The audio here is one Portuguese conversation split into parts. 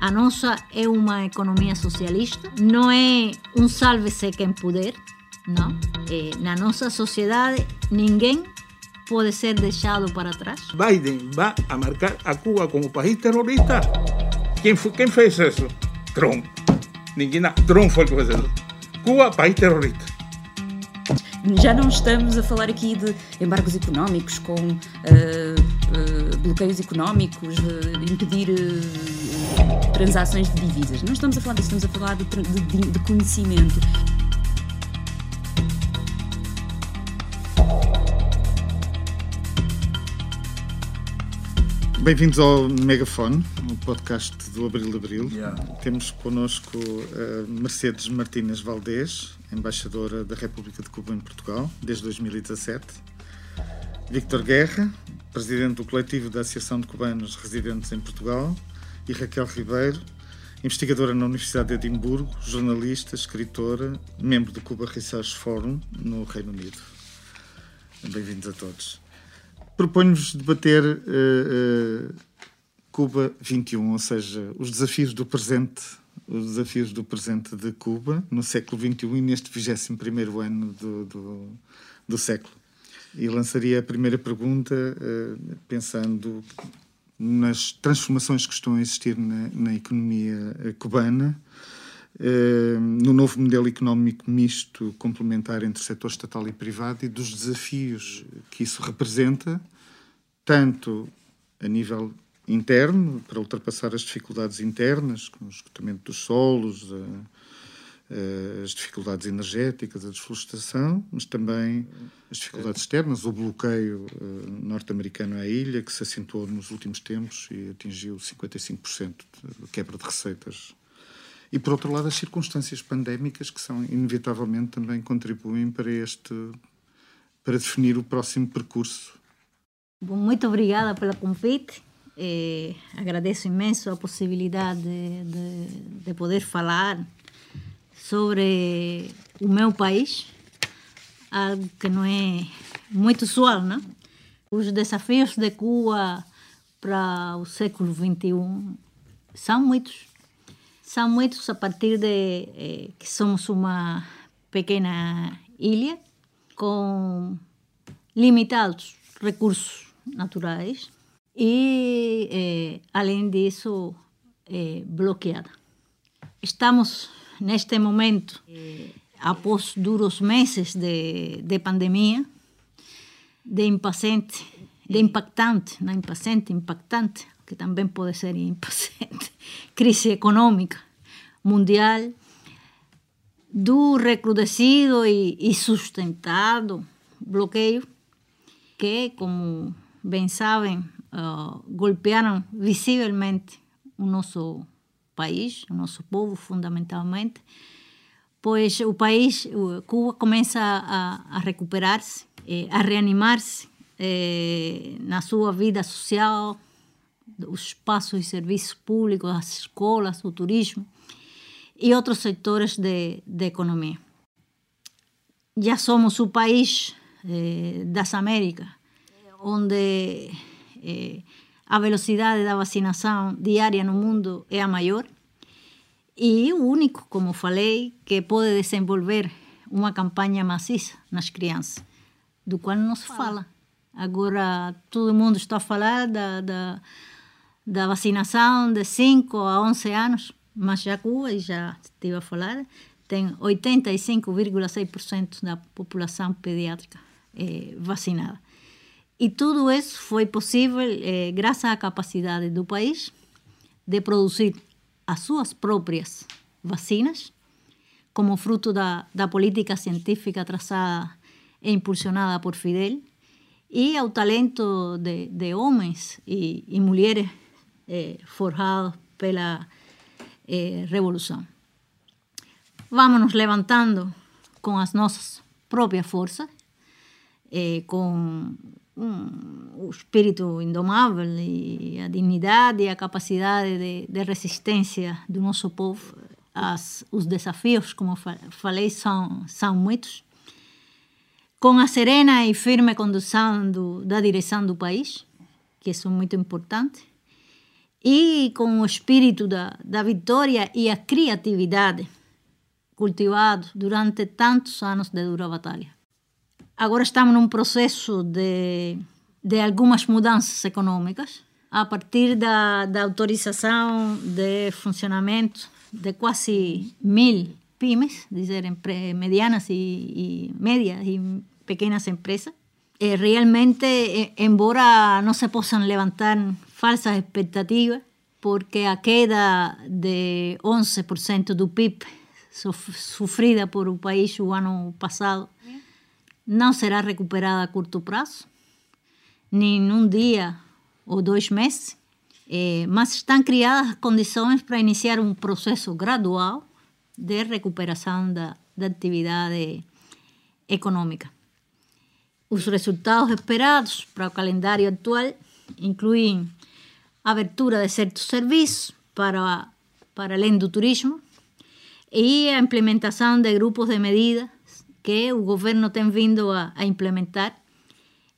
A nossa é uma economia socialista, não é um salve-se quem puder, não. É, na nossa sociedade, ninguém pode ser deixado para trás. Biden vai a marcar a Cuba como país terrorista. Quem, foi, quem fez isso? Trump. Ninguém, Trump foi o que fez isso. Cuba, país terrorista. Já não estamos a falar aqui de embargos económicos com uh, uh, bloqueios económicos, uh, impedir transações de divisas. Não estamos a falar disso, estamos a falar de, de, de conhecimento. Bem-vindos ao Megafone, o podcast do Abril Abril. Yeah. Temos connosco a Mercedes Martínez Valdés, embaixadora da República de Cuba em Portugal desde 2017. Victor Guerra, presidente do coletivo da Associação de Cubanos Residentes em Portugal e Raquel Ribeiro, investigadora na Universidade de Edimburgo, jornalista, escritora, membro do Cuba Research Forum no Reino Unido. Bem-vindos a todos. Proponho-vos debater uh, uh, Cuba 21, ou seja, os desafios do presente, os desafios do presente de Cuba no século 21 e neste 21 ano do, do, do século. E lançaria a primeira pergunta uh, pensando nas transformações que estão a existir na, na economia cubana, eh, no novo modelo económico misto complementar entre setor estatal e privado e dos desafios que isso representa, tanto a nível interno, para ultrapassar as dificuldades internas, como o esgotamento dos solos, as dificuldades energéticas, a desflorestação, mas também as dificuldades externas, o bloqueio uh, norte-americano à ilha, que se acentuou nos últimos tempos e atingiu 55% de quebra de receitas. E, por outro lado, as circunstâncias pandémicas, que são, inevitavelmente, também contribuem para este, para definir o próximo percurso. Bom, muito obrigada pelo convite. Eh, agradeço imenso a possibilidade de, de, de poder falar sobre o meu país, algo que não é muito usual, né? Os desafios de Cuba para o século XXI são muitos. São muitos a partir de eh, que somos uma pequena ilha com limitados recursos naturais e, eh, além disso, eh, bloqueada. Estamos neste momento, após duros meses de, de pandemia, de impaciente, de impactante, não impaciente, impactante, que também pode ser impaciente, crise econômica mundial, do recrudescido e, e sustentado bloqueio, que, como bem sabem, uh, golpearam visivelmente o nosso país, o nosso povo, fundamentalmente, pois o país, Cuba, começa a, a recuperar-se, a reanimar-se na sua vida social, os espaços e serviços públicos, as escolas, o turismo e outros setores de economia. Já somos o país eh, das Américas, onde eh, a velocidade da vacinação diária no mundo é a maior e o único, como falei, que pode desenvolver uma campanha maciça nas crianças, do qual não se fala. Agora, todo mundo está a falar da, da, da vacinação de 5 a 11 anos, mas já Cuba, já estive a falar, tem 85,6% da população pediátrica eh, vacinada. E tudo isso foi possível eh, graças à capacidade do país de produzir as suas próprias vacinas, como fruto da, da política científica traçada e impulsionada por Fidel, e ao talento de, de homens e, e mulheres eh, forjados pela eh, Revolução. Vamos nos levantando com as nossas próprias forças, eh, um, o espírito indomável e a dignidade e a capacidade de, de resistência do nosso povo. As, os desafios, como falei, são, são muitos. Com a serena e firme condução do, da direção do país, que é muito importante, e com o espírito da, da vitória e a criatividade cultivado durante tantos anos de dura batalha. Agora estamos num processo de, de algumas mudanças econômicas, a partir da, da autorização de funcionamento de quase mil pymes, dizer, medianas e, e médias e pequenas empresas. E realmente, embora não se possam levantar falsas expectativas, porque a queda de 11% do PIB sofrida por o país o ano passado não será recuperada a curto prazo, nem num dia ou dois meses, é, mas estão criadas condições para iniciar um processo gradual de recuperação da, da atividade econômica. Os resultados esperados para o calendário atual incluem abertura de certos serviços para, para além do turismo e a implementação de grupos de medidas que o governo tem vindo a, a implementar,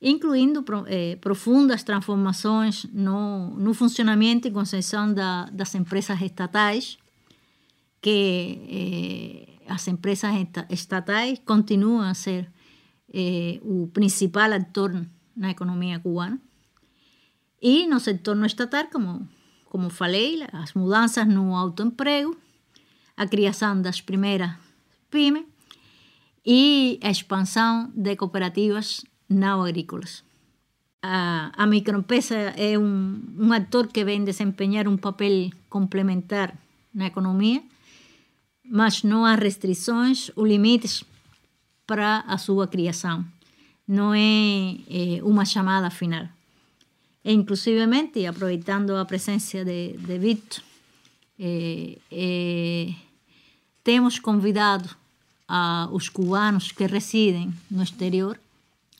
incluindo eh, profundas transformações no, no funcionamento e concessão da, das empresas estatais, que eh, as empresas estatais continuam a ser eh, o principal ator na economia cubana. E no setor no estatal, como, como falei, as mudanças no autoemprego, a criação das primeiras pymes e expansão de cooperativas não agrícolas. A, a microempresa é um, um ator que vem desempenhar um papel complementar na economia, mas não há restrições ou limites para a sua criação. Não é, é uma chamada final. E, inclusivamente, aproveitando a presença de, de Vitor, é, é, temos convidado a, os cubanos que residem no exterior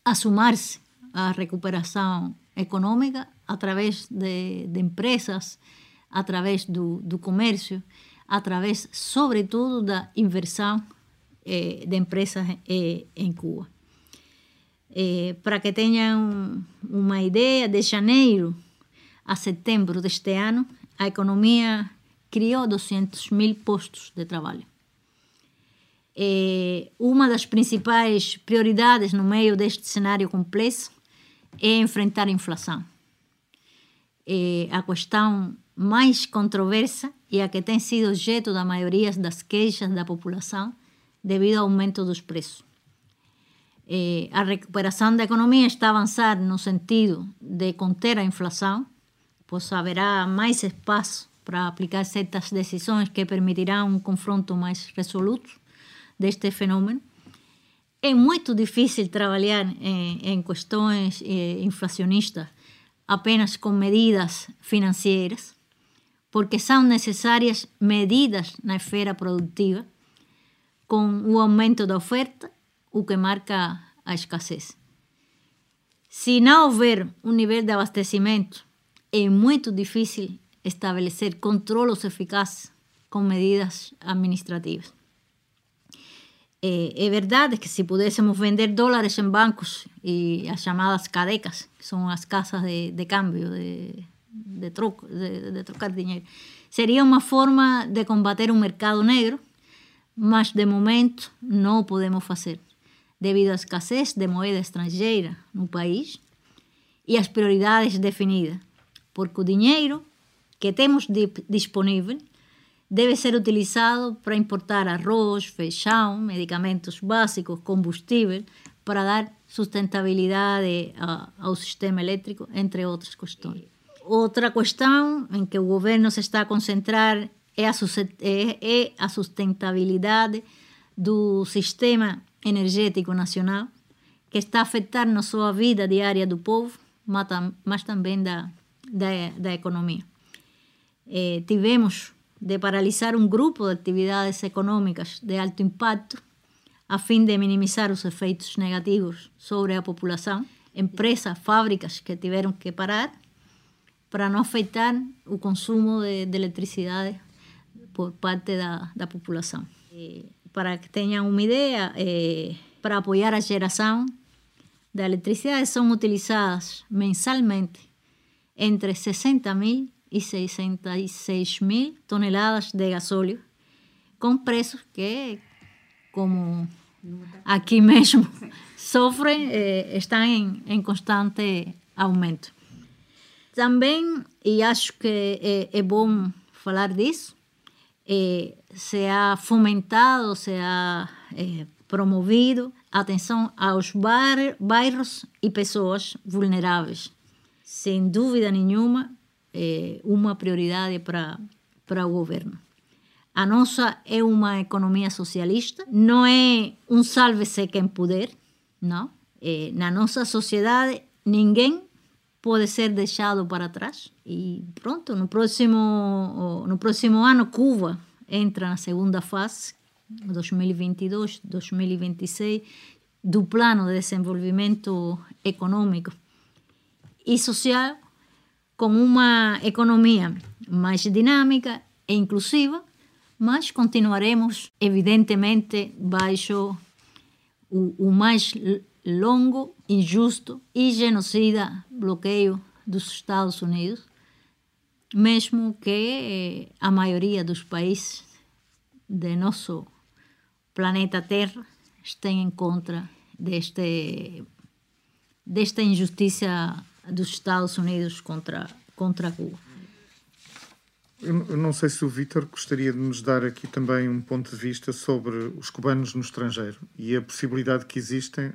a sumar-se à recuperação econômica através de, de empresas, através do, comércio, através, sobretudo, da inversão eh, de empresas eh, em Cuba. Eh, para que tenham uma ideia, de janeiro a setembro deste ano, a economia criou 200 mil postos de trabalho. É, uma das principais prioridades no meio deste cenário complexo é enfrentar a inflação. É a questão mais controversa e a que tem sido objeto da maioria das queixas da população devido ao aumento dos preços. É, a recuperação da economia está a avançar no sentido de conter a inflação, pois haverá mais espaço para aplicar certas decisões que permitirão um confronto mais resoluto deste fenômeno. É muito difícil trabalhar em, em questões eh, inflacionistas apenas com medidas financeiras, porque são necessárias medidas na esfera produtiva, com o aumento da oferta, o que marca a escassez. Se não houver um nível de abastecimento, é muito difícil estabelecer controlos eficazes com medidas administrativas. É, é, verdade que se pudéssemos vender dólares em bancos e as chamadas cadecas, que são as casas de, de de, de, troco, de, de trocar dinheiro, seria uma forma de combater o mercado negro, mas de momento não podemos fazer, devido à escassez de moeda estrangeira no país e às prioridades definidas, porque o dinheiro que temos disponível deve ser utilizado para importar arroz, feijão, medicamentos básicos, combustível, para dar sustentabilidade ao sistema elétrico, entre outras questões. Outra questão em que o governo se está a concentrar a, é a sustentabilidade do sistema energético nacional, que está a afetar não só a vida diária do povo, mas também da, da, da economia. Eh, tivemos de paralisar um grupo de atividades econômicas de alto impacto a fim de minimizar os efeitos negativos sobre a população, empresas, fábricas que tiveram que parar para não afetar o consumo de, de por parte da, da população. E, para que tenham uma ideia, é, para apoiar a geração da eletricidade são utilizadas mensalmente entre 60 mil 266 mil toneladas de gasóleo, com preços que, como aqui mesmo sofrem, eh, estão em, em constante aumento. Também, e acho que é, é bom falar disso, eh, se ha fomentado, se ha eh, promovido atenção aos bairros e pessoas vulneráveis. Sem dúvida nenhuma, é uma prioridade para, para o governo. A nossa é uma economia socialista, não é um salve-se quem puder, não. É, na nossa sociedade, ninguém pode ser deixado para trás. E pronto, no próximo, no próximo ano, Cuba entra na segunda fase, 2022, 2026, do Plano de Desenvolvimento Econômico e Social, com uma economia mais dinâmica e inclusiva, mas continuaremos, evidentemente, baixo o, o mais longo, injusto e genocida bloqueio dos Estados Unidos, mesmo que a maioria dos países de nosso planeta Terra estejam contra deste, desta injustiça dos Estados Unidos contra, contra Cuba. Eu não sei se o Vítor gostaria de nos dar aqui também um ponto de vista sobre os cubanos no estrangeiro e a possibilidade que existem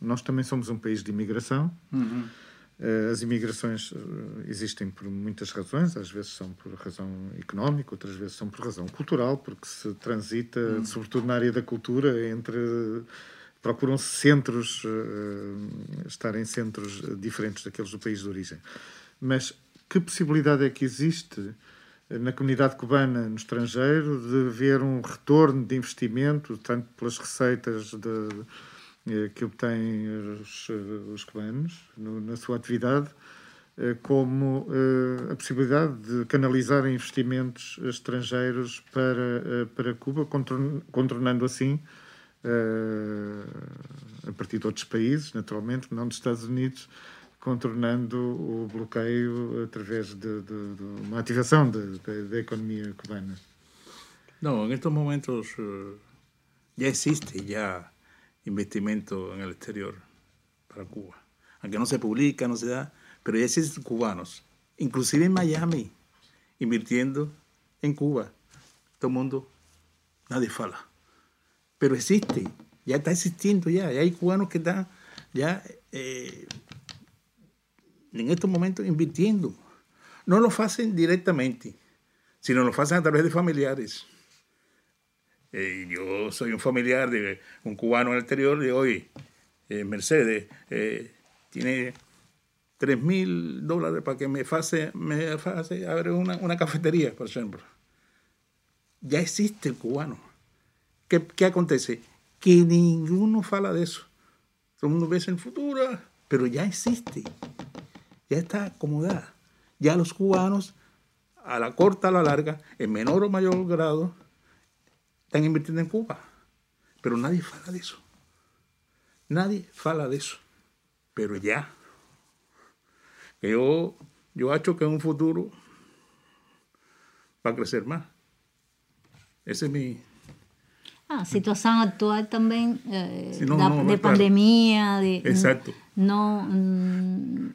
nós também somos um país de imigração. Uhum. Uh, as imigrações uh, existem por muitas razões, às vezes são por razão económica, outras vezes são por razão cultural, porque se transita, uhum. sobretudo na área da cultura, entre. Procuram-se centros, uh, estar em centros diferentes daqueles do país de origem. Mas que possibilidade é que existe na comunidade cubana no estrangeiro de haver um retorno de investimento, tanto pelas receitas de eh, que obtêm os, eh, os cubanos no, na sua atividade, eh, como a possibilidade de canalizar investimentos estrangeiros para, para Cuba, contornando assim, a partir de outros países, naturalmente, não dos Estados Unidos, contornando o bloqueio através de, de, de uma ativação da economia cubana. Não, em estes momentos já existe, já investimento en el exterior para Cuba. Aunque no se publica, no se da, pero ya existen cubanos, inclusive en Miami, invirtiendo en Cuba. Todo mundo, nadie fala. Pero existe, ya está existiendo ya, ya hay cubanos que están ya eh, en estos momentos invirtiendo. No lo hacen directamente, sino lo hacen a través de familiares. Eh, yo soy un familiar de un cubano en el exterior de hoy, eh, Mercedes, tiene 3 mil dólares para que me hace, me abrir una, una, cafetería, por ejemplo. Ya existe el cubano. ¿Qué, ¿Qué, acontece? Que ninguno fala de eso. Todo el mundo eso en futuro, pero ya existe. Ya está acomodada. Ya los cubanos, a la corta, a la larga, en menor o mayor grado, están invirtiendo en Cuba. Pero nadie fala de eso. Nadie fala de eso. Pero ya. Yo, yo acho que en un futuro va a crecer más. Ese es mi, a situação atual também eh, da, de claro. pandemia, de, Exato. não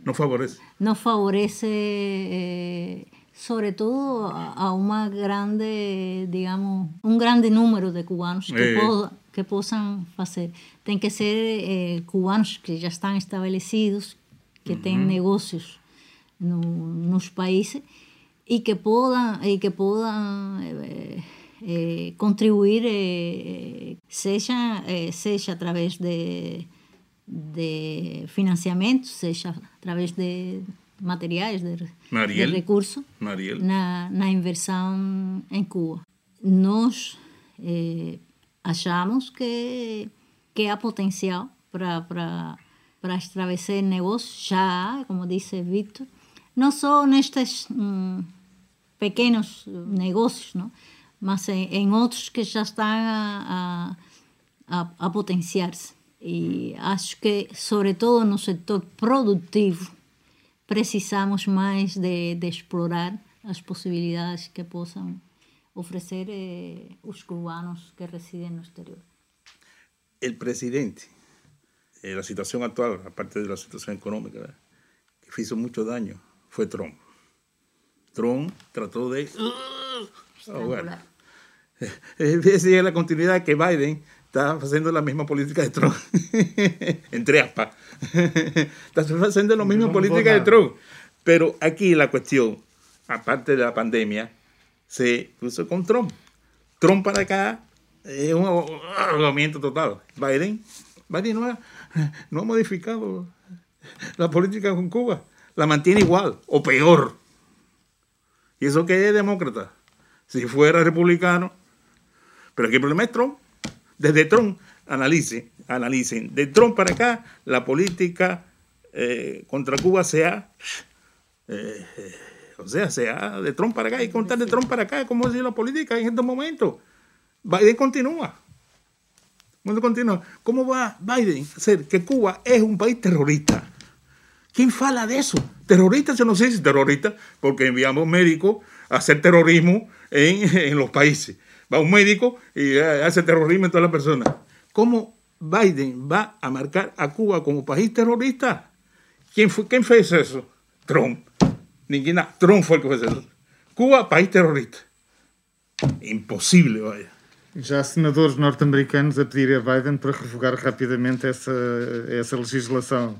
não favorece. Não favorece eh, sobre todo a, una grande, digamos, un grande número de cubanos que, eh. que puedan hacer. Tienen que ser eh, cubanos que ya están establecidos, que tienen negocios en los países y que puedan, y que puedan eh, contribuir, sea, sea a través de, de financiamiento, sea a través de materiais de, de recurso na, na inversão em Cuba. Nós eh, achamos que, que há potencial para, para, para estabelecer negócios, já como disse Victor, não só nestes hum, pequenos negócios, não? Mas em, em, outros que já estão a, a, a potenciar-se. E acho que, sobretudo no setor produtivo, precisamos mais de, de explorar as possibilidades que possam oferecer eh, os cubanos que residem no exterior. O presidente, eh, a situação atual, aparte da situação econômica, que fez muito dano, foi Trump. Trump tratou de ahogar. Esa es la continuidad que Biden está haciendo la misma política de Trump. Entre aspas. está haciendo la misma política de Trump. Pero aquí la cuestión, aparte de la pandemia, se puso con Trump. Trump para acá es un ahogamiento total. Biden, Biden no ha, no ha modificado la política con Cuba. La mantiene igual o peor. ¿Y eso que es demócrata? Si fuera republicano. Pero aquí el problema es Trump. Desde Trump, analicen, analicen. De Trump para acá, la política eh, contra Cuba sea, eh, eh, o sea, sea de Trump para acá y contar de Trump para acá, como es la política en estos momentos. Biden continúa. continúa. ¿Cómo va Biden a hacer que Cuba es un país terrorista? ¿Quién fala de eso? Terroristas, yo no sé si terroristas, porque enviamos médicos a hacer terrorismo en, en los países. Va un médico y hace terrorismo en todas las personas. ¿Cómo Biden va a marcar a Cuba como país terrorista? ¿Quién fue, quién fue eso? Trump. Ninguna, Trump fue el que fue eso. Cuba, país terrorista. Impossível, vaya. Já senadores norte-americanos a pedir a Biden para revogar rapidamente essa, essa legislação.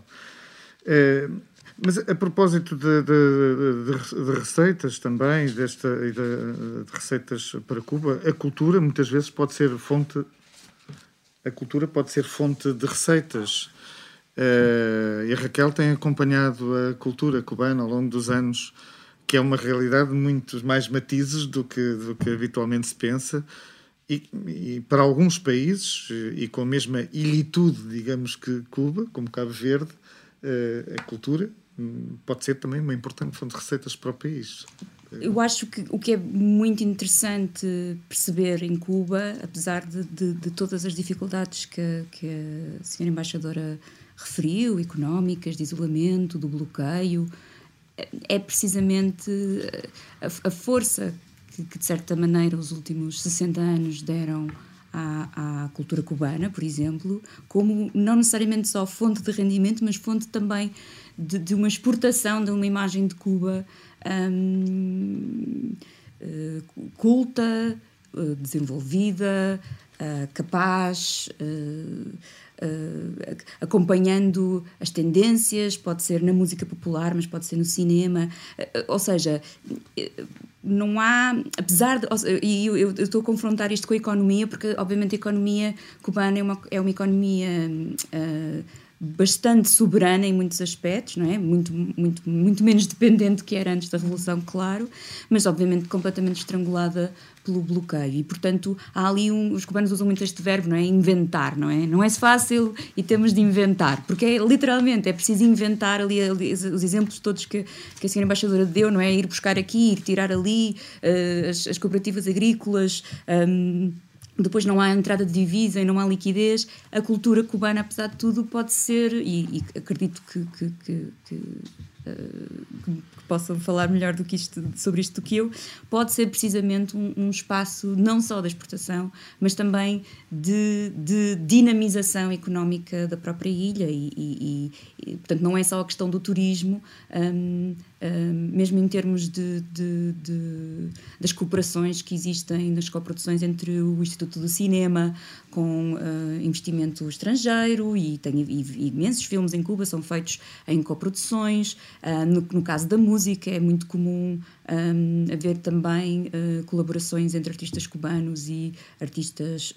É, mas a propósito de, de, de, de receitas também, desta, de, receitas para Cuba, a cultura muitas vezes pode ser fonte. A cultura pode ser fonte de receitas. Uh, e a Raquel tem acompanhado a cultura cubana ao longo dos anos, que é uma realidade de muitos mais matizes do que, do que habitualmente se pensa. E, e, para alguns países, e com a mesma ilitude, digamos, que Cuba, como Cabo Verde, uh, a cultura pode ser também uma importante fonte de receitas para o país. Eu acho que o que é muito interessante perceber em Cuba, apesar de, de, de todas as dificuldades que, que a senhora embaixadora referiu, económicas, de isolamento, do bloqueio, é precisamente a, a força que, que, de certa maneira, os últimos 60 anos deram à, à, cultura cubana, por exemplo, como não necessariamente só fonte de rendimento, mas fonte também de, de uma exportação de uma imagem de Cuba um, uh, culta, uh, desenvolvida, uh, capaz. Acompanhando as tendências, pode ser na música popular, mas pode ser no cinema. Ou seja, não há, apesar de. E eu, eu, estou a confrontar isto com a economia, porque obviamente a economia cubana é uma, é uma economia. Uh, bastante soberana em muitos aspectos, não é? Muito, muito, muito menos dependente que era antes da Revolução, claro, mas obviamente completamente estrangulada pelo bloqueio. E, portanto, há ali um, os cubanos usam muito este verbo, não é? Inventar, não é? Não é fácil e temos de inventar, porque é, literalmente é preciso inventar ali, ali os exemplos todos que, que a senhora embaixadora deu, não é? Ir buscar aqui, ir tirar ali, uh, as, as, cooperativas agrícolas. Um, depois não há entrada de divisa e não há liquidez, a cultura cubana, apesar de tudo, pode ser, e, e acredito que, que, que, que que possam falar melhor do que isto, sobre isto do que eu, pode ser precisamente um, um espaço não só da exportação, mas também de, de dinamização económica da própria ilha e, e, e, portanto, não é só a questão do turismo, um, um, mesmo em termos de, de, de, das cooperações que existem nas coproduções entre o Instituto do Cinema com uh, investimento estrangeiro e tem e, imensos filmes em Cuba são feitos em coproduções, uh, no, no, caso da música é muito comum um, haver também uh, colaborações entre artistas cubanos e artistas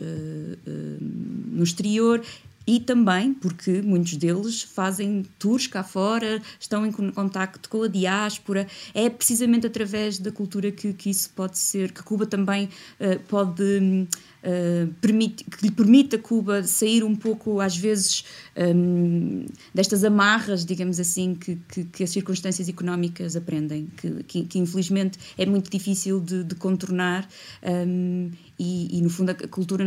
no exterior e também porque muitos deles fazem tours cá fora, estão em contacto com a diáspora. É precisamente através da cultura que, que isso pode ser, que Cuba também uh, pode. Uh, permite, que lhe permite a Cuba sair um pouco, às vezes, um, destas amarras, digamos assim, que, que, que, as circunstâncias económicas aprendem, que, que, infelizmente é muito difícil de, de contornar. Um, e, e, no fundo a cultura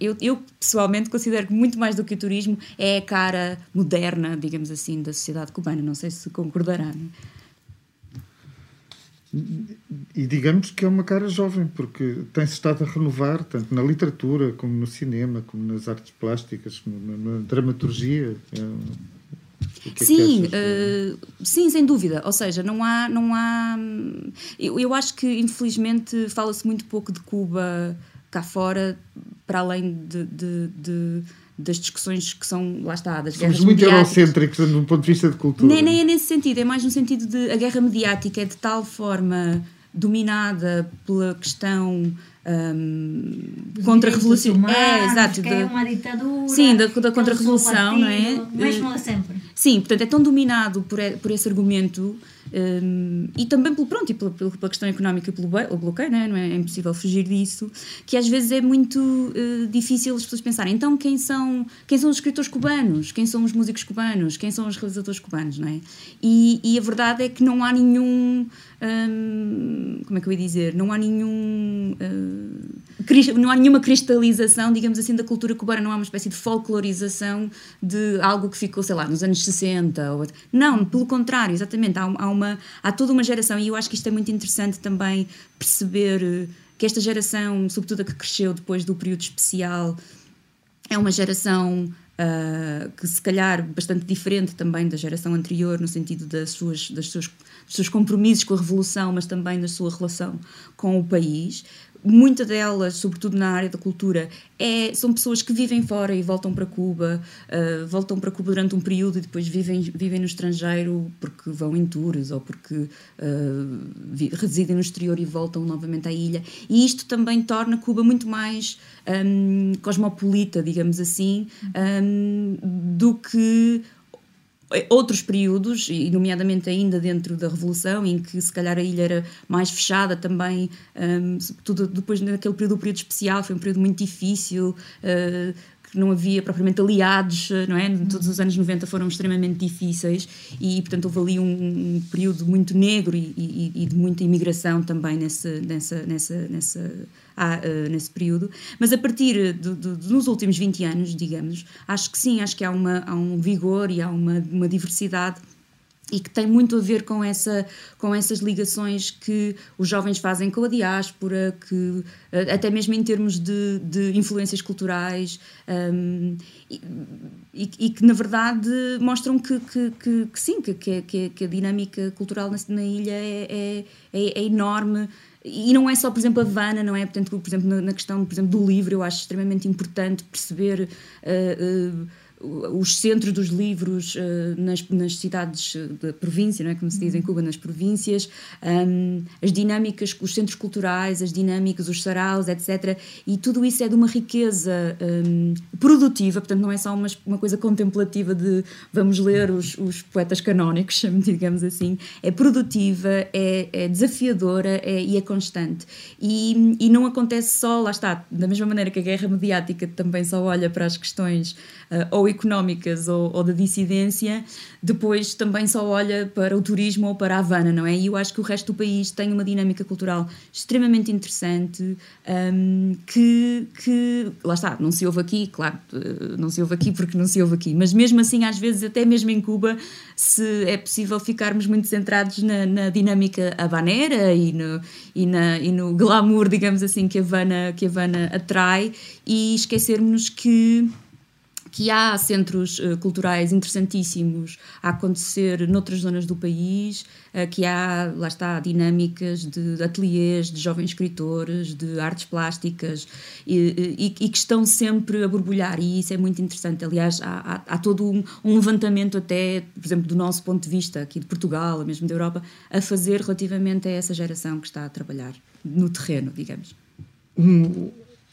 eu, eu, pessoalmente considero que muito mais do que o turismo é a cara moderna digamos assim da sociedade cubana não sei se concordará E digamos que é uma cara jovem, porque tem-se estado a renovar, tanto na literatura, como no cinema, como nas artes plásticas, como na, dramaturgia. É sim, uh, sim, sem dúvida. Ou seja, não há. Não há eu, eu acho que, infelizmente, fala-se muito pouco de Cuba cá fora, para além de, de, de das discussões que são, lá está, das Somos muito eurocêntricos do ponto de vista de cultura. Nem, nem é nesse sentido, é mais no sentido de a guerra mediática é de tal forma dominada pela questão um, contra-revolução. É, exato. De, é uma ditadura. Sim, da, da contra-revolução, não é? Mesmo de sempre. Sim, portanto é tão dominado por, por esse argumento um, e também pelo, pronto, e pela, pela questão económica e pelo bloqueio, não é? não é? é impossível fugir disso, que às vezes é muito uh, difícil as pessoas pensarem, então quem são, quem são os escritores cubanos, quem são os músicos cubanos, quem são os realizadores cubanos, não é? E, e a verdade é que não há nenhum, um, como é que eu ia dizer, não há nenhum... Uh, não há nenhuma cristalização, digamos assim, da cultura cubana, não há uma espécie de folclorização de algo que ficou, sei lá, nos anos 60. Ou... Não, pelo contrário, exatamente. Há, há, uma, há toda uma geração, e eu acho que isto é muito interessante também perceber eh, que esta geração, sobretudo a que cresceu depois do período especial, é uma geração Uh, que se calhar bastante diferente também da geração anterior, no sentido das suas, das suas, dos seus compromissos com a Revolução, mas também da sua relação com o país muita delas, sobretudo na área da cultura, é, são pessoas que vivem fora e voltam para Cuba, uh, voltam para Cuba durante um período e depois vivem, vivem no estrangeiro porque vão em tours ou porque uh, residem no exterior e voltam novamente à ilha. E isto também torna Cuba muito mais um, cosmopolita, digamos assim, um, do que eh, outros períodos, e nomeadamente ainda dentro da Revolução, em que se calhar a ilha era mais fechada também, um, sobretudo depois naquele período, o período especial, foi um período muito difícil, uh, que não havia propriamente aliados, não é? Todos os anos 90 foram extremamente difíceis e, portanto, houve ali um, um período muito negro e, e, e, de muita imigração também nesse, nessa, nessa, nessa, uh, nesse período. Mas a partir dos últimos 20 anos, digamos, acho que sim, acho que há, uma, há um vigor e há uma, uma diversidade e que tem muito a ver com, essa, com essas ligações que os jovens fazem com a diáspora, que, eh, até mesmo em termos de, de influências culturais, um, e, e, que na verdade mostram que, que, que, que sim, que, que, que, a dinâmica cultural na, na ilha é, é, é, é enorme e não é só, por exemplo, a Havana, não é? Portanto, por exemplo, na, questão por exemplo, do livro, eu acho extremamente importante perceber. Uh, uh, os centros dos livros uh, nas, nas, cidades da província, não é? como se diz em Cuba, nas províncias, um, as dinâmicas, os centros culturais, as dinâmicas, os saraus, etc. E tudo isso é de uma riqueza um, produtiva, portanto, não é só uma, uma coisa contemplativa de vamos ler os, os poetas canónicos, digamos assim. É produtiva, é, é desafiadora é, e é constante. E, e não acontece só, lá está, da mesma maneira que a guerra mediática também só olha para as questões uh, ou económicas ou, ou da dissidência, depois também só olha para o turismo ou para a Havana, não é? E eu acho que o resto do país tem uma dinâmica cultural extremamente interessante um, que, que, lá está, não se ouve aqui, claro, eh, não se ouve aqui porque não se ouve aqui, mas mesmo assim, às vezes, até mesmo em Cuba, se é possível ficarmos muito centrados na, na dinâmica habanera e no, e, na, e no glamour, digamos assim, que a Havana, que a Havana atrai e esquecermos que que há centros uh, culturais interessantíssimos a acontecer noutras zonas do país, uh, que há, lá está, dinâmicas de ateliês, de jovens escritores, de artes plásticas e, e, e, que estão sempre a borbulhar e isso é muito interessante. Aliás, há, há, há todo um, um, levantamento até, por exemplo, do nosso ponto de vista aqui de Portugal, mesmo da Europa, a fazer relativamente a essa geração que está a trabalhar no terreno, digamos. Um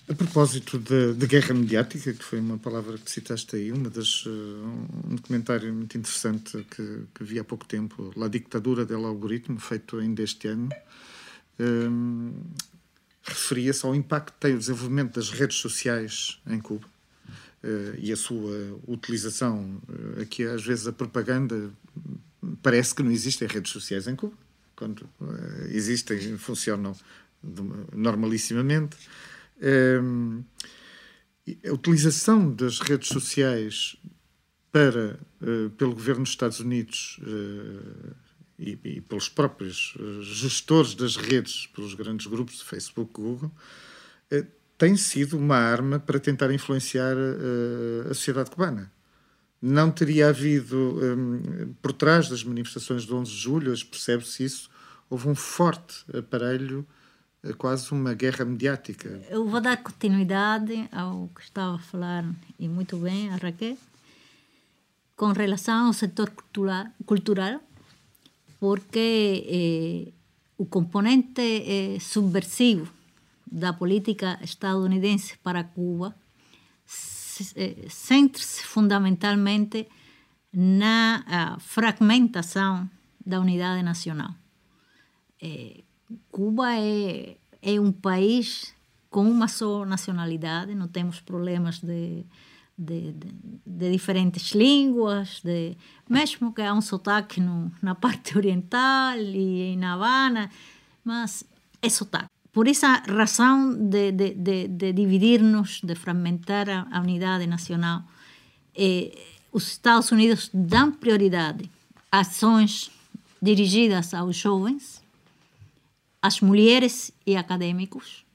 a propósito da, guerra mediática, que foi uma palavra que citaste aí, uma das, uh, um documentário muito interessante que, que vi há pouco tempo, La Dictadura del Algoritmo, feito ainda este ano, um, referia-se ao impacto que tem o desenvolvimento das redes sociais em Cuba uh, e a sua utilização. Aqui, às vezes, a propaganda parece que não existem redes sociais em Cuba. Quando uh, existem, funcionam normalissimamente Ehm, a utilização das redes sociais para, uh, pelo governo dos Estados Unidos uh, e, pelos próprios eh, gestores das redes, pelos grandes grupos de Facebook, Google, eh, tem sido uma arma para tentar influenciar a sociedade cubana. Não teria havido, por trás das manifestações do 11 de julho, percebe-se isso, houve um forte aparelho, quase uma guerra mediática. Eu vou dar continuidade ao que estava a falar, e muito bem, a Raquel, com relação ao setor cultural, cultural porque eh, o componente eh, subversivo da política estadunidense para Cuba eh, centra-se fundamentalmente na fragmentação da unidade nacional. Eh, Cuba é, é um país com uma só nacionalidade, não temos problemas de de, de, de, diferentes línguas, de, mesmo que há um sotaque no, na parte oriental e na Havana, mas é sotaque. Por essa razão de, de, de dividir-nos, de fragmentar a, a unidade nacional, eh, os Estados Unidos dão prioridade a ações dirigidas aos jovens, às mulheres e acadêmicos,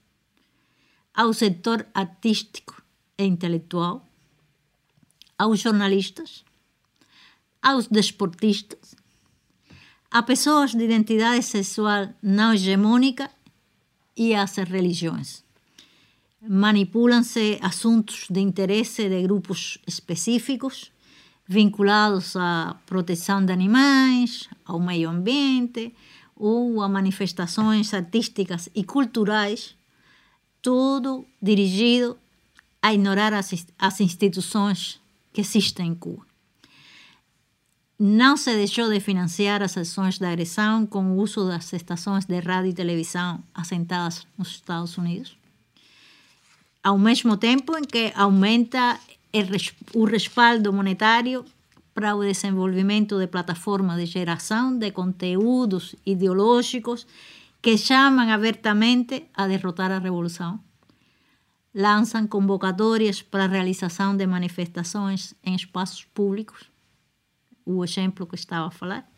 ao setor artístico e intelectual, aos jornalistas, aos desportistas, a pessoas de identidade sexual não hegemônica e às religiões. Manipulam-se assuntos de interesse de grupos específicos vinculados à proteção de animais, ao meio ambiente ou a manifestações artísticas e culturais, tudo dirigido a ignorar as, as instituições que existe em Cuba. Não se deixou de financiar as ações de agressão com o uso das estações de rádio e televisão assentadas nos Estados Unidos, ao mesmo tempo em que aumenta o respaldo monetário para o desenvolvimento de plataformas de geração de conteúdos ideológicos que chamam abertamente a derrotar a revolução lançam convocatórias para a realização de manifestações em espaços públicos, o exemplo que estava a falar.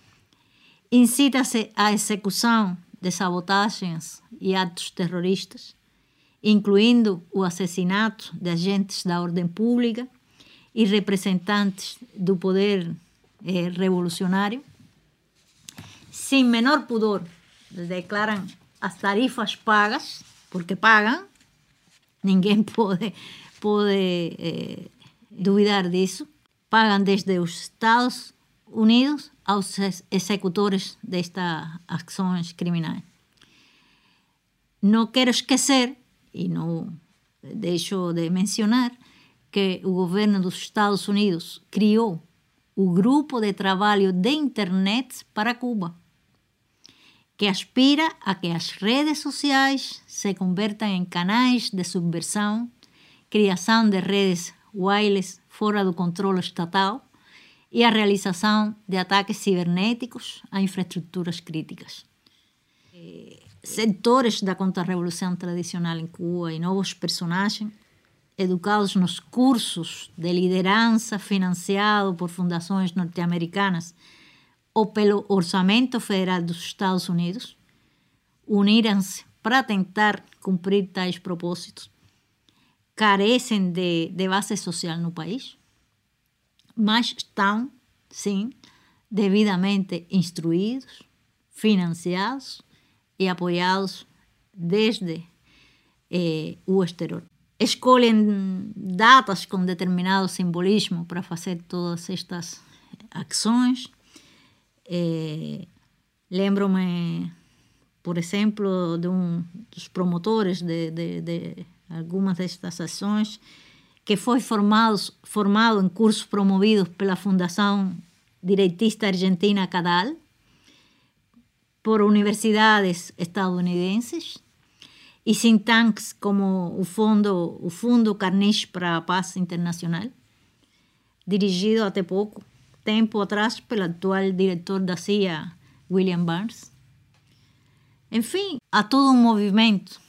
Incita-se à execução de sabotagens e atos terroristas, incluindo o assassinato de agentes da ordem pública e representantes do poder eh, revolucionário. Sem menor pudor, declaram as tarifas pagas, porque pagam, ninguém pode, pode eh, duvidar disso. Pagam desde os Estados Unidos aos executores destas ações criminais. Não quero esquecer, e não deixo de mencionar, que o governo dos Estados Unidos criou o Grupo de Trabalho de Internet para Cuba que aspira a que as redes sociais se convertam em canais de subversão, criação de redes wireless fora do controle estatal e a realização de ataques cibernéticos a infraestruturas críticas. Eh, setores da contra-revolução tradicional em Cuba e novos personagens educados nos cursos de liderança financiados por fundações norte-americanas ou pelo Orçamento Federal dos Estados Unidos uniram-se para tentar cumprir tais propósitos, carecem de, de base social no país, mas estão, sim, devidamente instruídos, financiados e apoiados desde eh, o exterior. Escolhem datas com determinado simbolismo para fazer todas estas ações eh, Lembro-me, por exemplo, de um dos promotores de, de, de algumas destas ações que foi formado, formado em cursos promovidos pela Fundação Direitista Argentina CADAL, por universidades estadunidenses e think tanks como o Fundo, o Fundo Carnegie para a Paz Internacional, dirigido até pouco tempo atrás pelo atual diretor da CIA, William Burns. Enfim, há todo um movimento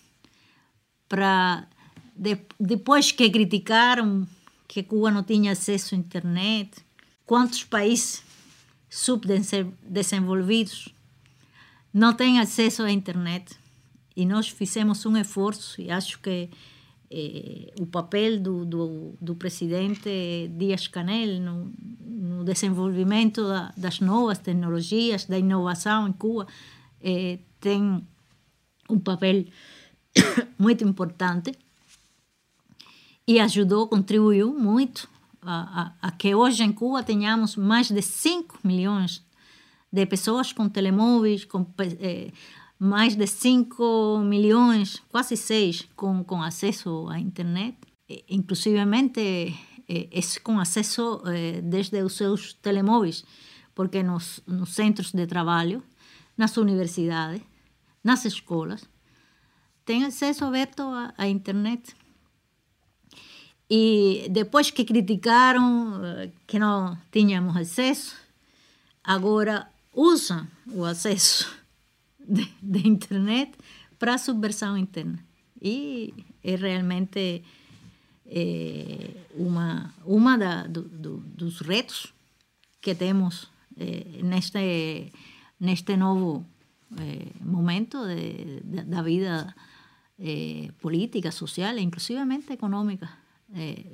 para, de, depois que criticaram que Cuba não tinha acesso à internet, quantos países subdesenvolvidos não têm acesso à internet. E nós fizemos um esforço, e acho que eh, o papel do, do, do, presidente Dias Canel no, no desenvolvimento da, das novas tecnologias, da inovação em Cuba, eh, tem um papel muito importante e ajudou, contribuiu muito a, a, a, que hoje em Cuba tenhamos mais de 5 milhões de pessoas com telemóveis, com eh, mais de 5 milhões, quase 6, com, com acesso à internet, inclusivemente com acesso eh, desde os seus telemóveis, porque nos, nos centros de trabalho, nas universidades, nas escolas, tem acesso aberto à, à internet. E depois que criticaram eh, que não tínhamos acesso, agora usam o acesso de internet para a subversão interna. E é realmente é, uma, uma da, do, do, dos retos que temos é, neste, neste novo é, momento de, de, da vida política, social e inclusivamente econômica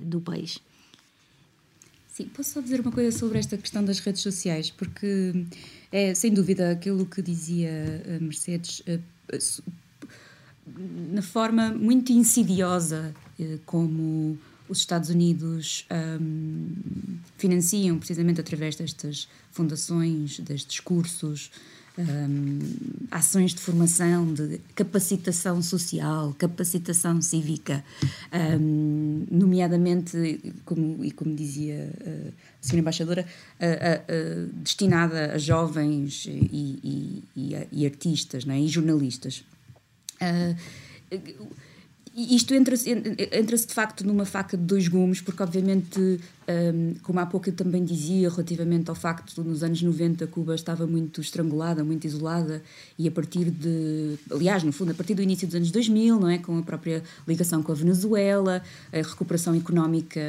do país. Sim, posso só dizer uma coisa sobre esta questão das redes sociais, porque é sem dúvida aquilo que dizia a Mercedes, eh, na forma muito insidiosa eh, como os Estados Unidos um, financiam precisamente através destas fundações, destes cursos, um, ações de formação, de capacitação social, capacitação cívica, um, nomeadamente, como, e como dizia uh, a senhora embaixadora, uh, uh, destinada a jovens e, e, e, artistas é? e jornalistas. isto entra-se entra de facto numa faca de dois gumes, porque obviamente um, como há pouco eu também dizia, relativamente ao facto de nos anos 90 Cuba estava muito estrangulada, muito isolada, e a partir de. Aliás, no fundo, a partir do início dos anos 2000, não é? com a própria ligação com a Venezuela, a recuperação económica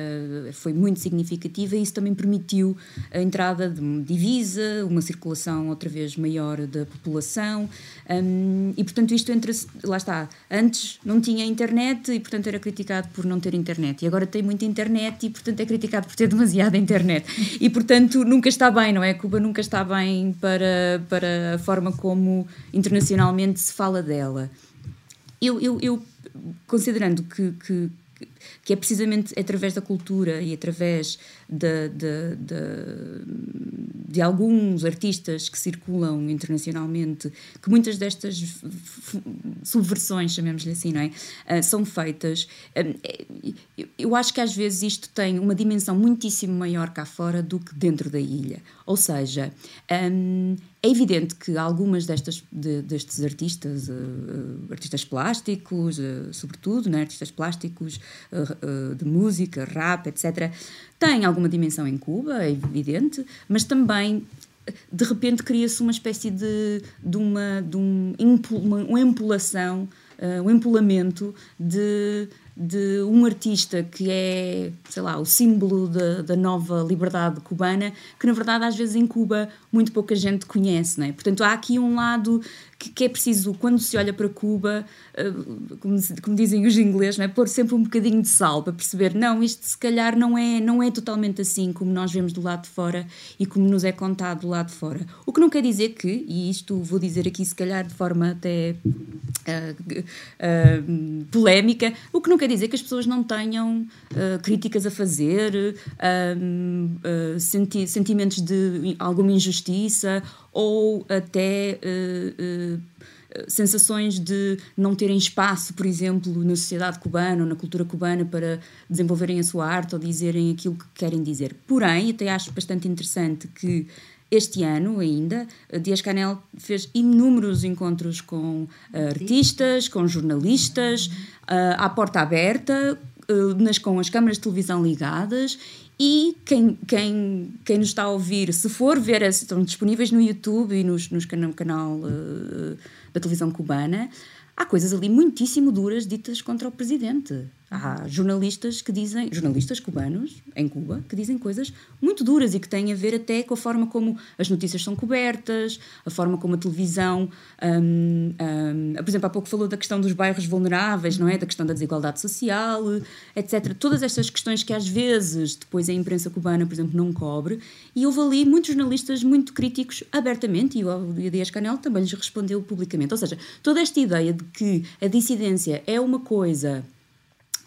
foi muito significativa e isso também permitiu a entrada de divisa, uma circulação outra vez maior da população, um, e portanto isto entra. Lá está, antes não tinha internet e portanto era criticado por não ter internet, e agora tem muita internet e portanto é criticado por ter demasiada internet. E, portanto, nunca está bem, não é? Cuba nunca está bem para, para a forma como internacionalmente se fala dela. Eu, eu, eu considerando que, que, que é precisamente através da cultura e através de, de, de, de, alguns artistas que circulam internacionalmente que muitas destas subversões, chamemos-lhe assim, não é? Uh, são feitas. Uh, eu acho que às vezes isto tem uma dimensão muitíssimo maior cá fora do que dentro da ilha. Ou seja, um, é evidente que algumas destas, de, destes artistas, uh, artistas plásticos, uh, sobretudo, né, artistas plásticos uh, de música, rap, etc., têm alguma dimensão em Cuba, é evidente, mas também de repente cria-se uma espécie de, de, uma, de um, uma, uma empolação, um empolamento de de um artista que é, sei lá, o símbolo da, da nova liberdade cubana, que na verdade às vezes em Cuba muito pouca gente conhece, não é? Portanto, há aqui um lado que, que, é preciso, quando se olha para Cuba, uh, como, como, dizem os ingleses, é? pôr sempre um bocadinho de sal para perceber, não, isto se calhar não é, não é totalmente assim como nós vemos do lado de fora e como nos é contado do lado de fora. O que não quer dizer que, e isto vou dizer aqui se calhar de forma até uh, uh, polémica, o que não quer dizer que as pessoas não tenham críticas a fazer, senti sentimentos de alguma injustiça ou até uh, sensações de não terem espaço, por exemplo, na sociedade cubana ou na cultura cubana para desenvolverem a sua arte ou dizerem aquilo que querem dizer. Porém, até acho bastante interessante que este ano ainda, Dias Canel fez inúmeros encontros com uh, artistas, com jornalistas, uh, à porta aberta, nas, com as câmaras de televisão ligadas e quem, quem, quem nos está a ouvir, se for ver, estão disponíveis no YouTube e nos, nos no canal uh, da televisão cubana, há coisas ali muitíssimo duras ditas contra o presidente. Há jornalistas que dizem, jornalistas cubanos em Cuba, que dizem coisas muito duras e que têm a ver até com a forma como as notícias são cobertas, a forma como a televisão, um, um, por exemplo, há pouco falou da questão dos bairros vulneráveis, não é? Da questão da desigualdade social, etc. Todas estas questões que às vezes depois a imprensa cubana, por exemplo, não cobre, e houve ali muitos jornalistas muito críticos abertamente, e o Dias Canel também lhes respondeu publicamente. Ou seja, toda esta ideia de que a dissidência é uma coisa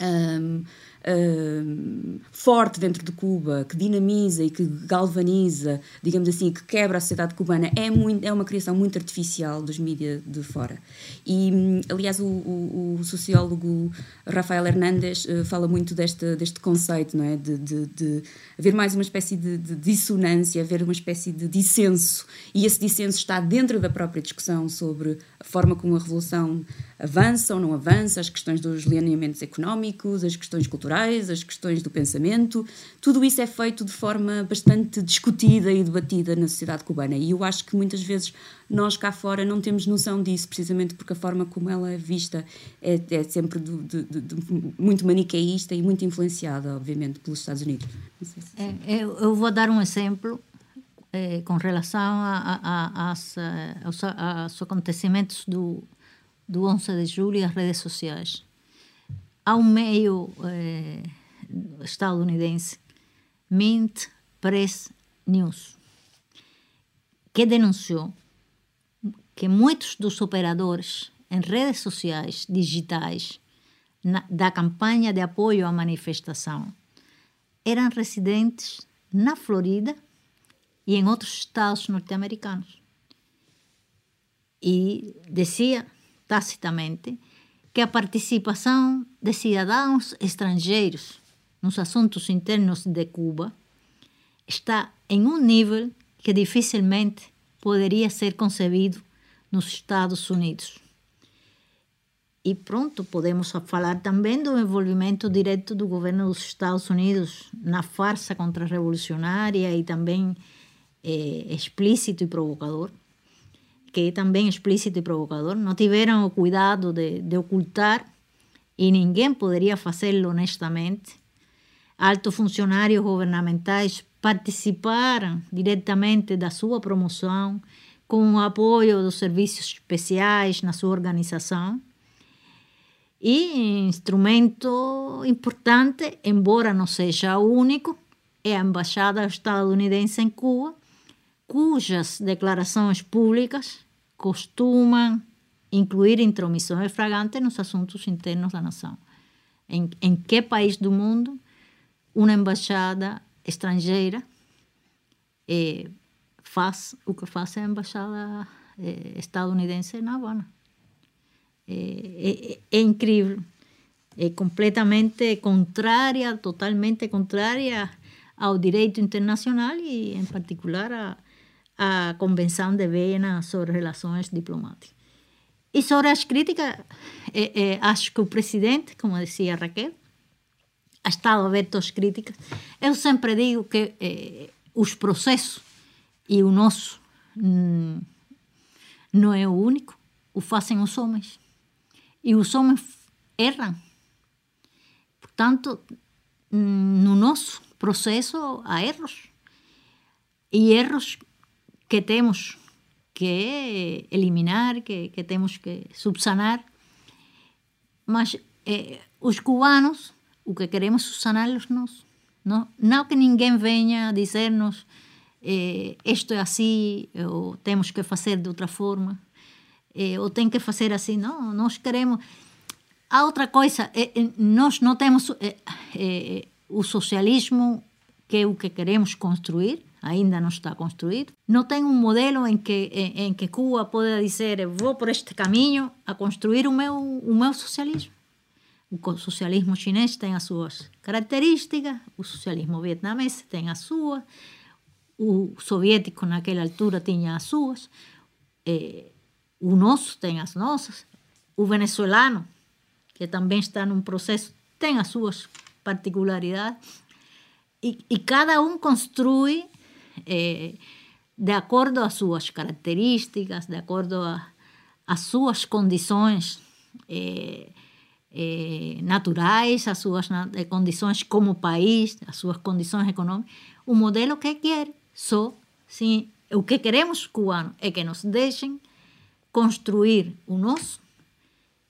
um, um, forte dentro de Cuba, que dinamiza e que galvaniza, digamos assim, que quebra a sociedade cubana, é, muito, é uma criação muito artificial dos mídias de fora. E, aliás, o, o, o sociólogo Rafael Hernández uh, fala muito deste, deste conceito, não é? De, de, de haver mais uma espécie de, de, dissonância, haver uma espécie de dissenso, e esse dissenso está dentro da própria discussão sobre a forma como a revolução avança ou não avança, as questões dos lineamentos económicos, as questões culturais, as questões do pensamento, tudo isso é feito de forma bastante discutida e debatida na sociedade cubana. E eu acho que muitas vezes nós cá fora não temos noção disso, precisamente porque a forma como ela é vista é, é sempre de, de, de, muito maniqueísta e muito influenciada, obviamente, pelos Estados Unidos. Se... É, eu, eu, vou dar um exemplo é, com relação a, a, a, aos, aos acontecimentos do, do 11 de julho e as redes sociais. Há um meio eh, estadunidense, Mint Press News, que denunciou que muitos dos operadores em redes sociais digitais na, da campanha de apoio à manifestação eram residentes na Florida e em outros estados norte-americanos. E dizia tacitamente que a participação de cidadãos estrangeiros nos assuntos internos de Cuba está em um nível que dificilmente poderia ser concebido nos Estados Unidos. E pronto, podemos falar também do envolvimento direto do governo dos Estados Unidos na farsa contra-revolucionária e também é, explícito e provocador que é também explícito e provocador, não tiveram o cuidado de, de ocultar e ninguém poderia fazê-lo honestamente. Altos funcionários governamentais participaram diretamente da sua promoção com o apoio dos serviços especiais na sua organização. E instrumento importante, embora não seja único, é a embaixada estadunidense em Cuba, cujas declarações públicas costumam incluir intromissões flagrantes nos assuntos internos da nação. Em, em que país do mundo uma embaixada estrangeira eh, faz o que faz a embaixada eh, estadunidense na Havana? É, é, é incrível. É completamente contrária, totalmente contrária ao direito internacional e, em particular, a, a Convenção de Viena sobre relações diplomáticas. E sobre as críticas, é, acho que o presidente, como dizia Raquel, ha estado aberto às críticas. Eu sempre digo que é, os processos, e o nosso hum, não é o único, o fazem os homens. E os homens erram. Portanto, no nosso processo há erros. E erros que temos que eliminar, que, que temos que subsanar. Mas eh, os cubanos, o que queremos subsaná-los nós. Não, não que ninguém venha dizer-nos eh, isto é assim, ou temos que fazer de outra forma, eh, ou tem que fazer assim. Não, nós queremos. Há outra coisa, eh, eh nós não temos eh, o socialismo, que é o que queremos construir, ainda não está construído. Não tem um modelo em que, em que Cuba pode dizer vou por este caminho a construir o meu, socialismo. O socialismo chinês tem as suas características, o socialismo vietnamês tem as suas, o soviético naquela altura tinha as suas, eh, o nosso tem as o venezuelano, que também está num processo, tem as suas particularidades, e, e cada um constrói eh, de acordo às suas características, de acordo às suas condições eh, eh, naturais, as suas condições como país, as suas condições econômicas, o modelo que quer. Só sim, o que queremos cubano é que nos deixem construir o nosso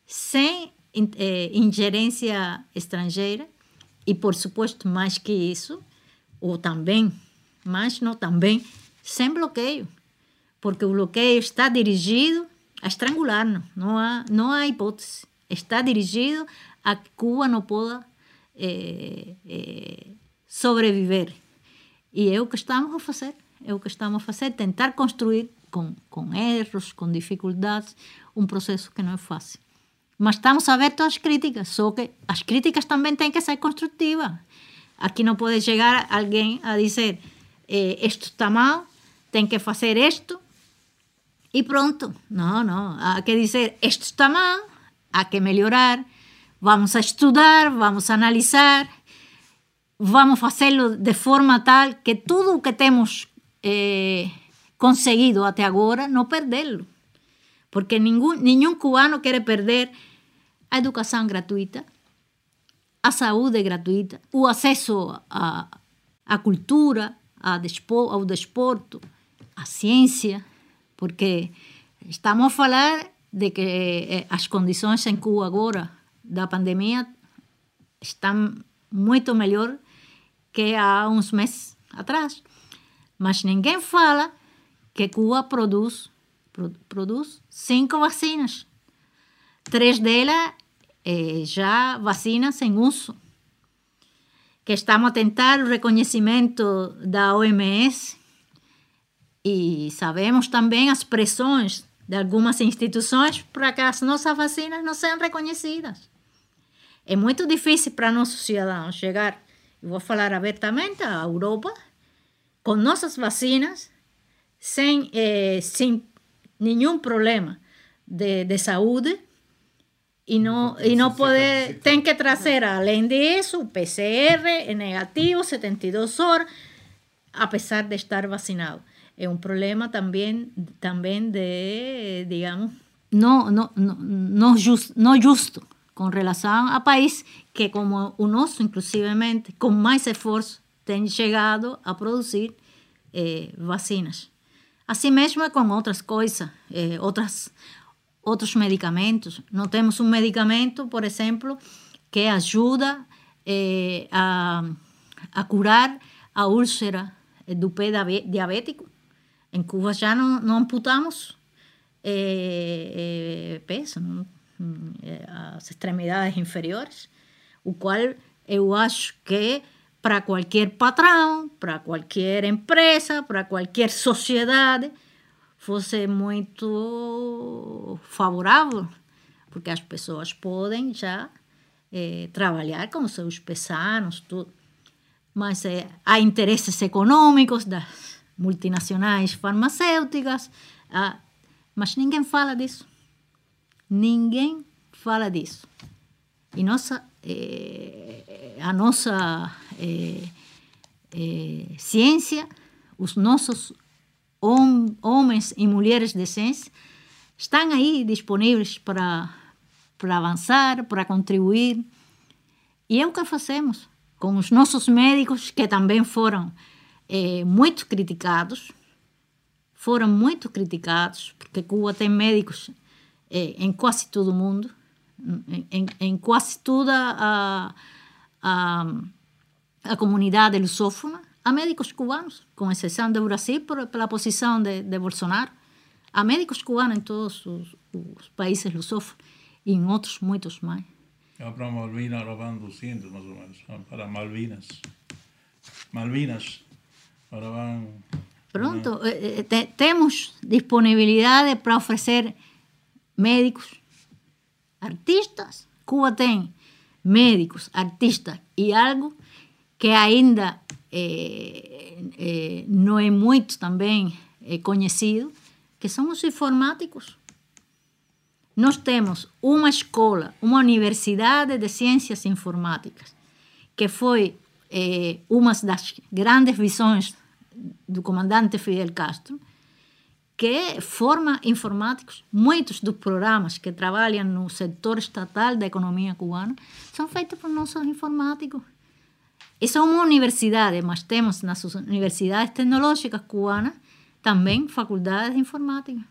sem eh, ingerência estrangeira e, por suposto, mais que isso, ou também, mas não também, sem bloqueio, porque o bloqueio está dirigido a estrangular-nos, não há, não há hipótese. Está dirigido a que Cuba não possa eh, eh, sobreviver. E é o que estamos a fazer, é o que estamos a fazer, tentar construir com, com erros, com dificuldades, um processo que não é fácil. Mas estamos abertos às críticas, só que as críticas também têm que ser construtivas. Aqui não pode chegar alguém a dizer eh, isto está mal, tem que fazer isto e pronto. Não, não. Há que dizer isto está mal, há que melhorar, vamos estudar, vamos analisar, vamos fazê-lo de forma tal que tudo o que temos eh, conseguido até agora não perdê-lo. Porque nenhum, nenhum cubano quer perder a educação gratuita, a saúde gratuita, o acesso à, à cultura, despo, ao desporto, à ciência, porque estamos a falar de que eh, as condições em Cuba agora da pandemia estão muito melhor que há uns meses atrás. Mas ninguém fala que Cuba produz, produz cinco vacinas. Três delas eh, já vacinas em uso. Que estamos a tentar o reconhecimento da OMS e sabemos também as pressões de algumas instituições para que as nossas vacinas não sejam reconhecidas. É muito difícil para nossos cidadãos chegar, vou falar abertamente, à Europa, com nossas vacinas, sem, eh, sem nenhum problema de, de saúde, e não, e não poder, tem que trazer, além disso, o PCR é negativo, 72 horas, apesar de estar vacinado. É um problema também, também de, digamos, não, não, não, não, just, não justo com relação a país que, como o nosso, inclusivamente, com mais esforço, tem chegado a produzir eh, vacinas. Assim mesmo é com outras coisas, eh, outras, outros medicamentos. Não temos um medicamento, por exemplo, que ajuda eh, a, a curar a úlcera do pé diabético. Em Cuba já não, não amputamos eh, eh, peso, não, as extremidades inferiores, o qual eu acho que para qualquer patrão, para qualquer empresa, para qualquer sociedade, fosse muito favorável, porque as pessoas podem já é, trabalhar com seus pesanos, tudo. Mas é, há interesses econômicos das multinacionais farmacêuticas, ah, mas ninguém fala disso. Ninguém fala disso. E nossa, é, a nossa ciência, os nossos hom homens e mulheres de ciência estão aí disponíveis para, para avançar, para contribuir. E é o que fazemos com os nossos médicos, que também foram é, muito criticados. Foram muito criticados, porque Cuba tem médicos é, em quase todo o mundo, em, em quase toda a, a, a comunidade lusófona Há médicos cubanos, com exceção do Brasil, por, pela posição de, de Bolsonaro. Há médicos cubanos em todos os, os países lusófonos e em outros muitos mais. Para Malvinas agora vão 200 mais ou menos, para Malvinas. Malvinas, agora vão... Pronto, eh, eh, te, temos disponibilidade para oferecer médicos, artistas. Cuba tem médicos, artistas e algo que ainda é, é, não é muito também é conhecido, que são os informáticos. Nós temos uma escola, uma universidade de ciências informáticas, que foi é, uma das grandes visões do comandante Fidel Castro, que forma informáticos. Muitos dos programas que trabalham no setor estatal da economia cubana são feitos por nossos informáticos. E somos uma universidade, mas temos nas universidades tecnológicas cubanas também faculdades de informática.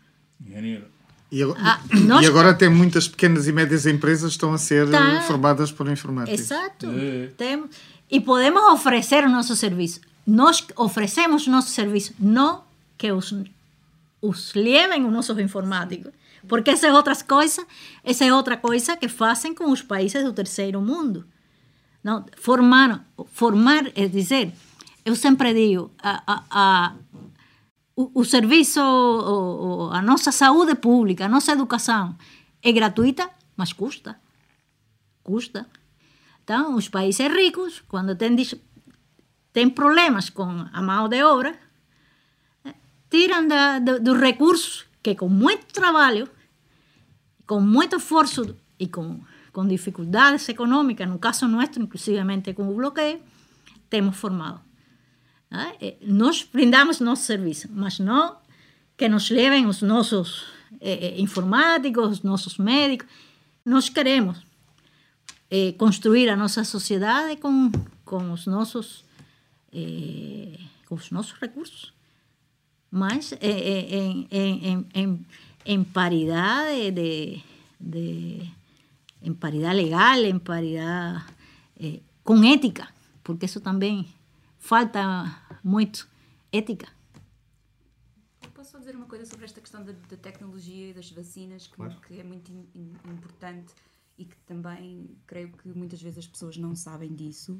Ingeniero. E agora, Ah, e nós- agora até muitas pequenas e médias empresas estão a ser Tá. eh, formadas por informáticos. Exato. É. Temos, e podemos oferecer o nosso serviço. Nós oferecemos o nosso serviço, não que os, os levem os nossos informáticos. Porque essa é outra coisa, essa é outra coisa que fazem com os países do terceiro mundo. Não, formar, formar, é dizer, eu sempre digo, a, a, a, o, o serviço, o, a nossa saúde pública, a nossa educação é gratuita, mas custa. Custa. Então, os países ricos, quando têm, têm problemas com a mão de obra, tiram da, do- dos recursos que, com muito trabalho, com muito esforço e com, com dificuldades econômicas, no caso nosso, inclusivamente com o bloqueio, temos formado. Ah, eh, Nós brindamos nosso serviço, mas não que nos levem os nossos eh, eh, informáticos, os nossos médicos. Nós queremos eh, construir a nossa sociedade com, com os nossos eh, com os nossos recursos, mas eh, eh, em, em, em, em, em paridade de, de em paridade legal, em paridade eh, com ética, porque isso também falta muito ética. Posso só dizer uma coisa sobre esta questão da, da tecnologia e das vacinas, que, que é muito im- im- importante e que também creio que muitas vezes as pessoas não sabem disso.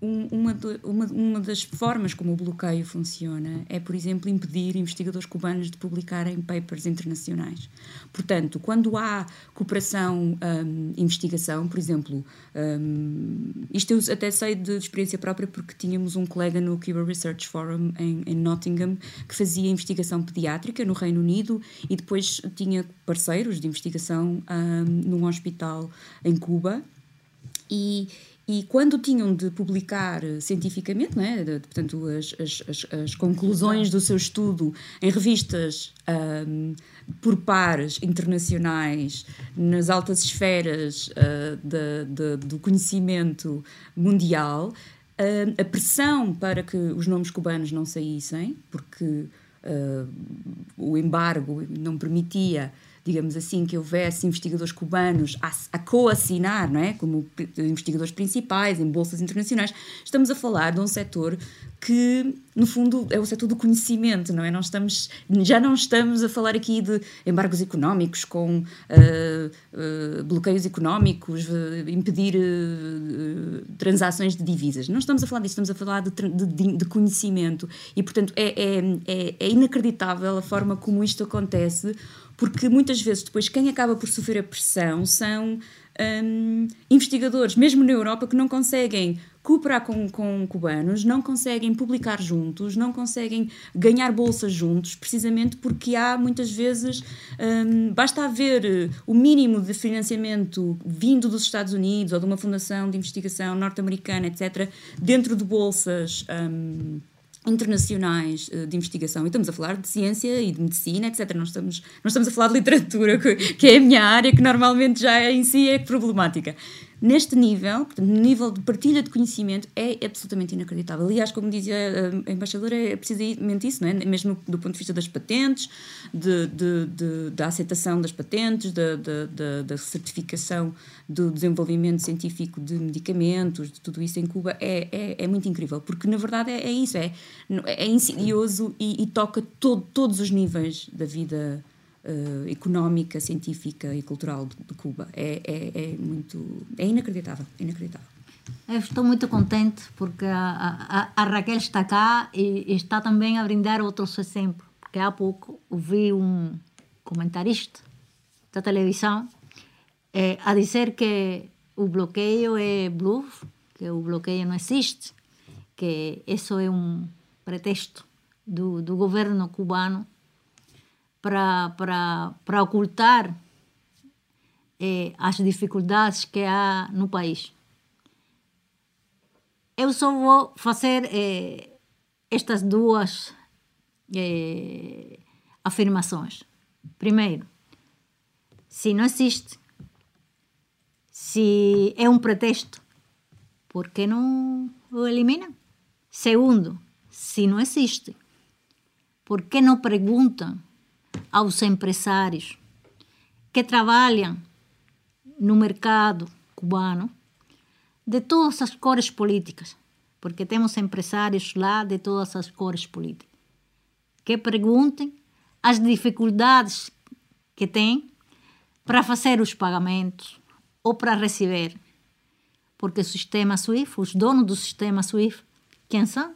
Um- uma, uma, uma das formas como o bloqueio funciona é, por exemplo, impedir investigadores cubanos de publicarem papers internacionais. Portanto, quando há cooperação, hum, investigação, por exemplo, hum, isto eu até sei de experiência própria porque tínhamos um colega no Cuba Research Forum em, em Nottingham que fazia investigação pediátrica no Reino Unido e depois tinha parceiros de investigação hum, num hospital em Cuba e, e quando tinham de publicar eh, cientificamente, é? De- portanto, as, as, as, conclusões do seu estudo em revistas ahm, por pares internacionais, nas altas esferas ah, da- da- do conhecimento mundial, ah, a pressão para que os nomes cubanos não saíssem, porque ah, o embargo não permitia digamos assim, que houvesse investigadores cubanos a, a co-assinar, não é? Como investigadores principais em bolsas internacionais. Estamos a falar de um setor que, no fundo, é o setor do conhecimento, não é? Não estamos, já não estamos a falar aqui de embargos económicos com ah, ah, bloqueios económicos, ah, impedir transações de divisas. Não estamos a falar disso, estamos a falar de- de- de conhecimento. E, portanto, é, é, é, é inacreditável a forma como isto acontece, porque muitas vezes depois quem acaba por sofrer a pressão são hum, investigadores, mesmo na Europa, que não conseguem cooperar com, com cubanos, não conseguem publicar juntos, não conseguem ganhar bolsas juntos, precisamente porque há muitas vezes, hum, basta haver eh, o mínimo de financiamento vindo dos Estados Unidos ou de uma fundação de investigação norte-americana, etc., dentro de bolsas. hum, internacionais eh, de investigação e estamos a falar de ciência e de medicina, etc. Não estamos, não estamos a falar de literatura, que, é a minha área, que normalmente já é, em si é problemática. Neste nível, portanto, no nível de partilha de conhecimento, é absolutamente inacreditável. Aliás, como dizia a embaixadora, é precisamente isso, não é? mesmo do ponto de vista das patentes, de, de, de- da aceitação das patentes, da, da, certificação do desenvolvimento científico de medicamentos, de tudo isso em Cuba, é, é, é muito incrível, porque na verdade é, é isso, é, é insidioso e, e toca todo, todos os níveis da vida eh, económica, científica e cultural de, de Cuba. É, é, é muito. é inacreditável. Inacreditável. Eu estou muito contente porque a, a, a Raquel está cá e está também a brindar outros exemplos. Porque há pouco ouvi um comentarista da televisão eh, a dizer que o bloqueio é bluff, que o bloqueio não existe, que isso é um pretexto do, do governo cubano para, para, para ocultar eh, as dificuldades que há no país. Eu só vou fazer eh, estas duas eh, afirmações. Primeiro, se não existe, se é um pretexto, por que não o eliminam? Segundo, se não existe, por que não perguntam aos empresários que trabalham no mercado cubano de todas as cores políticas? Porque temos empresários lá de todas as cores políticas. Que perguntem as dificuldades que têm para fazer os pagamentos ou para receber. Porque o sistema SWIFT, os donos do sistema SWIFT, quem são?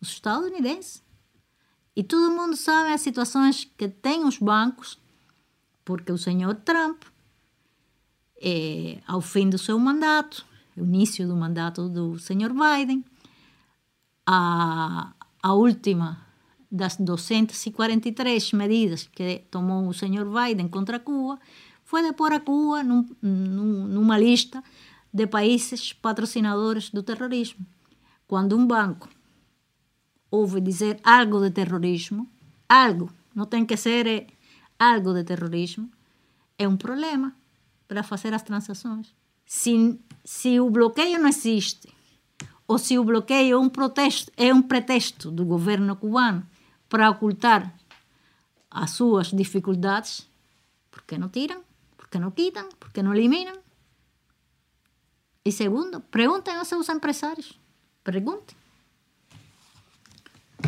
Os estadunidenses. E todo mundo sabe as situações que têm os bancos, porque o senhor Trump, é, ao fim do seu mandato, o início do mandato do senhor Biden, a, a última das 243 medidas que tomou o senhor Biden contra Cuba foi de pôr a Cuba num, num, numa lista de países patrocinadores do terrorismo. Quando um banco ouve dizer algo de terrorismo, algo, não tem que ser é, algo de terrorismo, é um problema para fazer as transações. Se, se o bloqueio não existe, ou se o bloqueio é um, protesto, é um pretexto do governo cubano para ocultar as suas dificuldades, por que não tiram? Por que não quitam? Por que não eliminam? E segundo, perguntem aos seus empresários. Perguntem.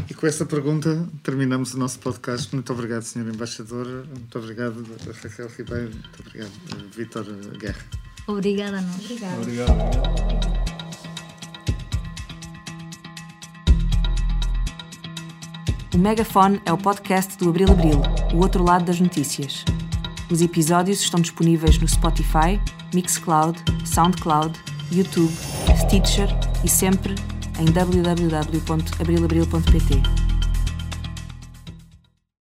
E com essa pergunta terminamos o nosso podcast. Muito obrigado, Sr. Embaixador. Muito obrigado, Raquel Ribeiro. Muito obrigado, Vítor Guerra. Obrigada. Obrigada. Obrigado. obrigado. O Megafone é o podcast do Abril Abril, o outro lado das notícias. Os episódios estão disponíveis no Spotify, Mixcloud, Soundcloud, YouTube, Stitcher e sempre em www.abrilabril.pt.